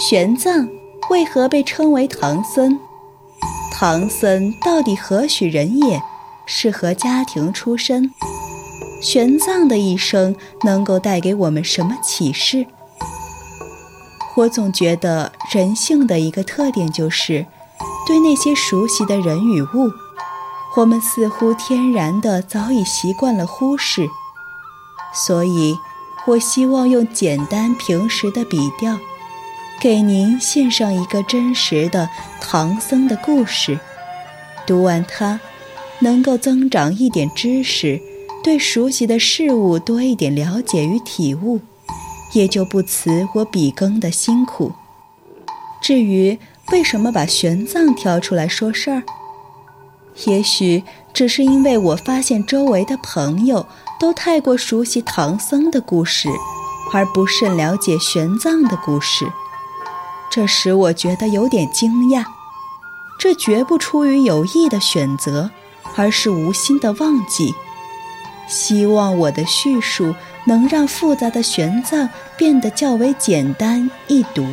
玄奘为何被称为唐僧？唐僧到底何许人也？是何家庭出身？玄奘的一生能够带给我们什么启示？我总觉得人性的一个特点就是，对那些熟悉的人与物，我们似乎天然的早已习惯了忽视。所以，我希望用简单平实的笔调，给您献上一个真实的唐僧的故事。读完它，能够增长一点知识，对熟悉的事物多一点了解与体悟。也就不辞我笔耕的辛苦。至于为什么把玄奘挑出来说事儿，也许只是因为我发现周围的朋友都太过熟悉唐僧的故事，而不甚了解玄奘的故事，这使我觉得有点惊讶。这绝不出于有意的选择，而是无心的忘记。希望我的叙述。能让复杂的玄奘变得较为简单易读。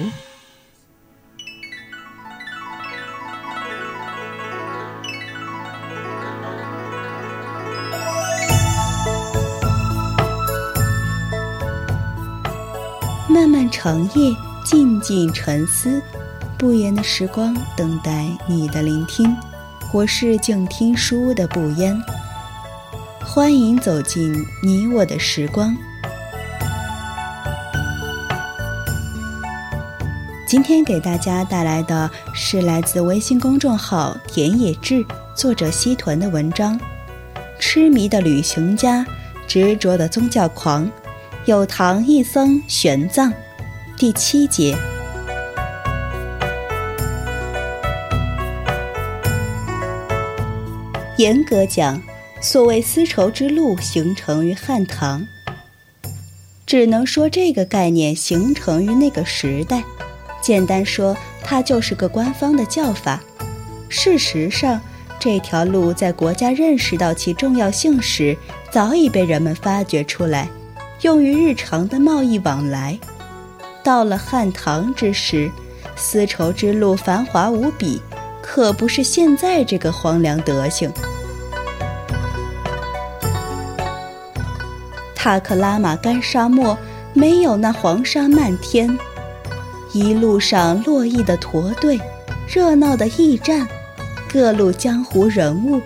漫漫长夜，静静沉思，不言的时光，等待你的聆听。我是静听书屋的不言。欢迎走进你我的时光。今天给大家带来的是来自微信公众号田野志作者西屯的文章《痴迷的旅行家，执着的宗教狂，有唐一僧玄奘》第七节。严格讲。所谓丝绸之路形成于汉唐，只能说这个概念形成于那个时代。简单说，它就是个官方的叫法。事实上，这条路在国家认识到其重要性时，早已被人们发掘出来，用于日常的贸易往来。到了汉唐之时，丝绸之路繁华无比，可不是现在这个荒凉德行。塔克拉玛干沙漠没有那黄沙漫天，一路上络绎的驼队，热闹的驿站，各路江湖人物，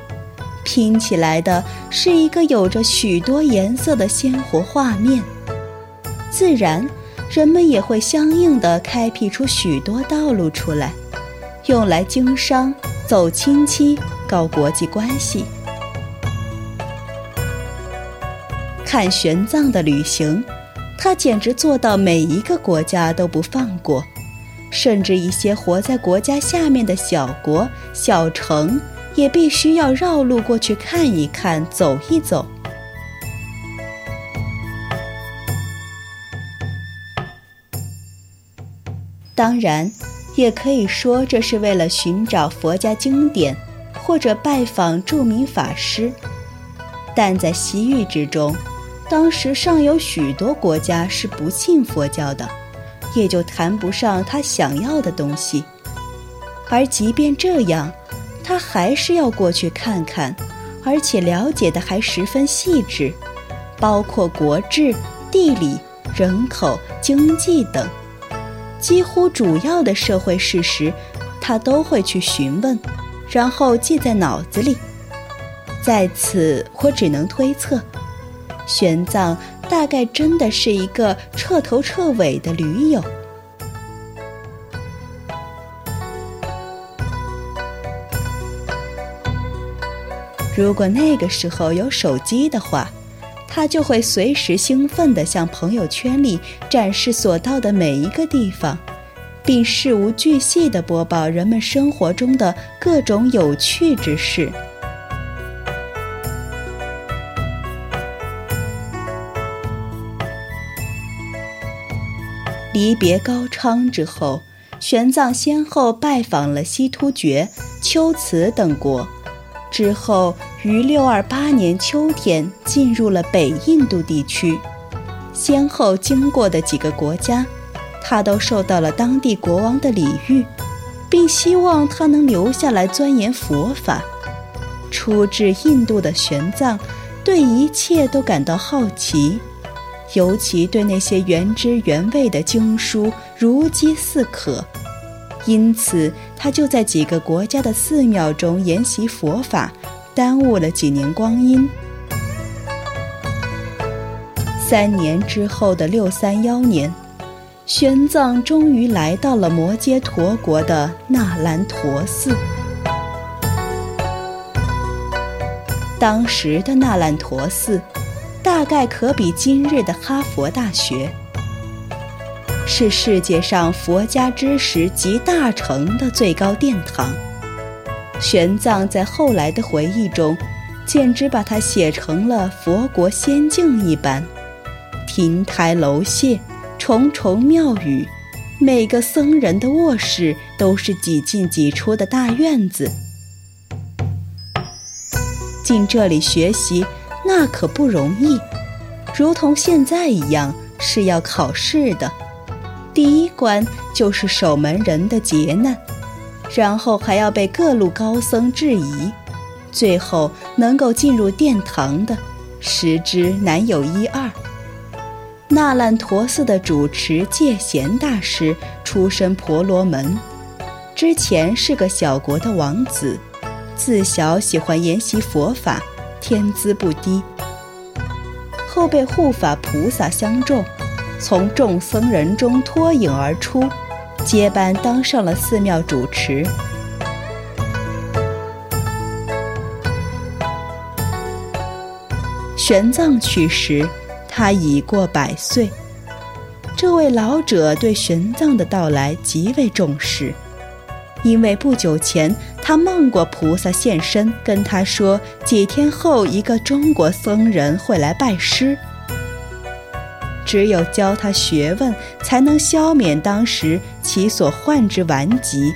拼起来的是一个有着许多颜色的鲜活画面。自然，人们也会相应的开辟出许多道路出来，用来经商、走亲戚、搞国际关系。看玄奘的旅行，他简直做到每一个国家都不放过，甚至一些活在国家下面的小国、小城，也必须要绕路过去看一看、走一走。当然，也可以说这是为了寻找佛家经典，或者拜访著名法师，但在西域之中。当时尚有许多国家是不信佛教的，也就谈不上他想要的东西。而即便这样，他还是要过去看看，而且了解的还十分细致，包括国志、地理、人口、经济等，几乎主要的社会事实，他都会去询问，然后记在脑子里。在此，我只能推测。玄奘大概真的是一个彻头彻尾的驴友。如果那个时候有手机的话，他就会随时兴奋地向朋友圈里展示所到的每一个地方，并事无巨细地播报人们生活中的各种有趣之事。离别高昌之后，玄奘先后拜访了西突厥、龟兹等国，之后于六二八年秋天进入了北印度地区。先后经过的几个国家，他都受到了当地国王的礼遇，并希望他能留下来钻研佛法。出至印度的玄奘，对一切都感到好奇，尤其对那些原汁原味的经书如饥似渴。因此，他就在几个国家的寺庙中研习佛法，耽误了几年光阴。三年之后的六三幺年，玄奘终于来到了摩揭陀国的那兰陀寺。当时的那兰陀寺，大概可比今日的哈佛大学。是世界上佛家知识集大成的最高殿堂。玄奘在后来的回忆中，简直把它写成了佛国仙境一般，亭台楼榭，重重庙宇，每个僧人的卧室都是几进几出的大院子。进这里学习，那可不容易，如同现在一样，是要考试的。第一关就是守门人的劫难，然后还要被各路高僧质疑，最后能够进入殿堂的，十之难有一二。那烂陀寺的主持戒贤大师出身婆罗门，之前是个小国的王子，自小喜欢研习佛法，天资不低，后被护法菩萨相中。从众僧人中脱颖而出，接班当上了寺庙主持。玄奘去时，他已过百岁。这位老者对玄奘的到来极为重视，因为不久前他梦过菩萨现身，跟他说几天后一个中国僧人会来拜师。只有教他学问，才能消免当时其所患之顽疾。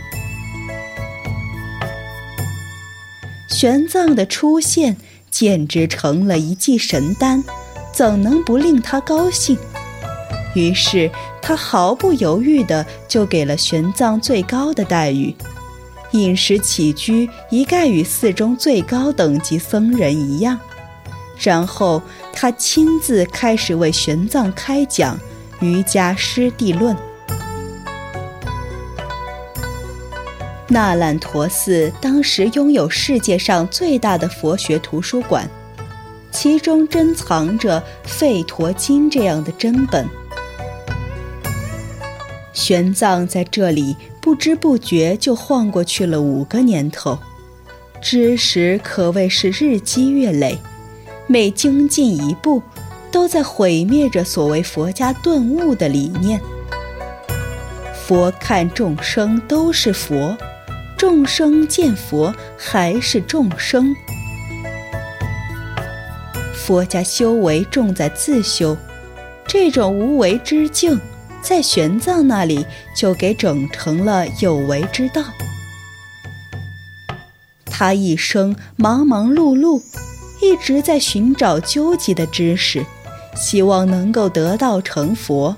玄奘的出现简直成了一剂神丹，怎能不令他高兴？于是他毫不犹豫地就给了玄奘最高的待遇，饮食起居一概与寺中最高等级僧人一样。然后他亲自开始为玄奘开讲《瑜伽师地论》。那烂陀寺当时拥有世界上最大的佛学图书馆，其中珍藏着《吠陀经》这样的珍本。玄奘在这里不知不觉就晃过去了五个年头，知识可谓是日积月累。每精进一步，都在毁灭着所谓佛家顿悟的理念。佛看众生都是佛，众生见佛还是众生。佛家修为重在自修，这种无为之境，在玄奘那里就给整成了有为之道。他一生忙忙碌碌。一直在寻找究极的知识，希望能够得道成佛。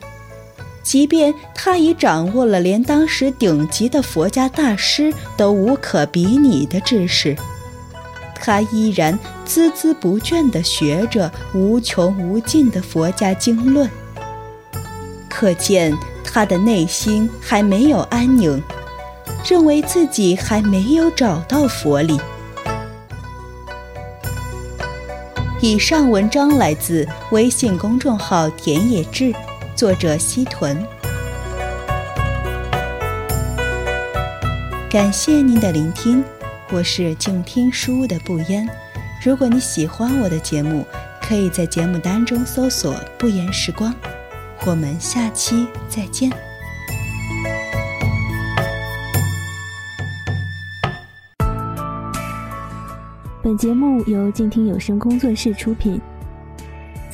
即便他已掌握了连当时顶级的佛家大师都无可比拟的知识，他依然孜孜不倦地学着无穷无尽的佛家经论。可见他的内心还没有安宁，认为自己还没有找到佛理。以上文章来自微信公众号“田野志”，作者西屯。感谢您的聆听，我是静听书屋的不言。如果你喜欢我的节目，可以在节目单中搜索“不言时光”。我们下期再见。本节目由静听有声工作室出品，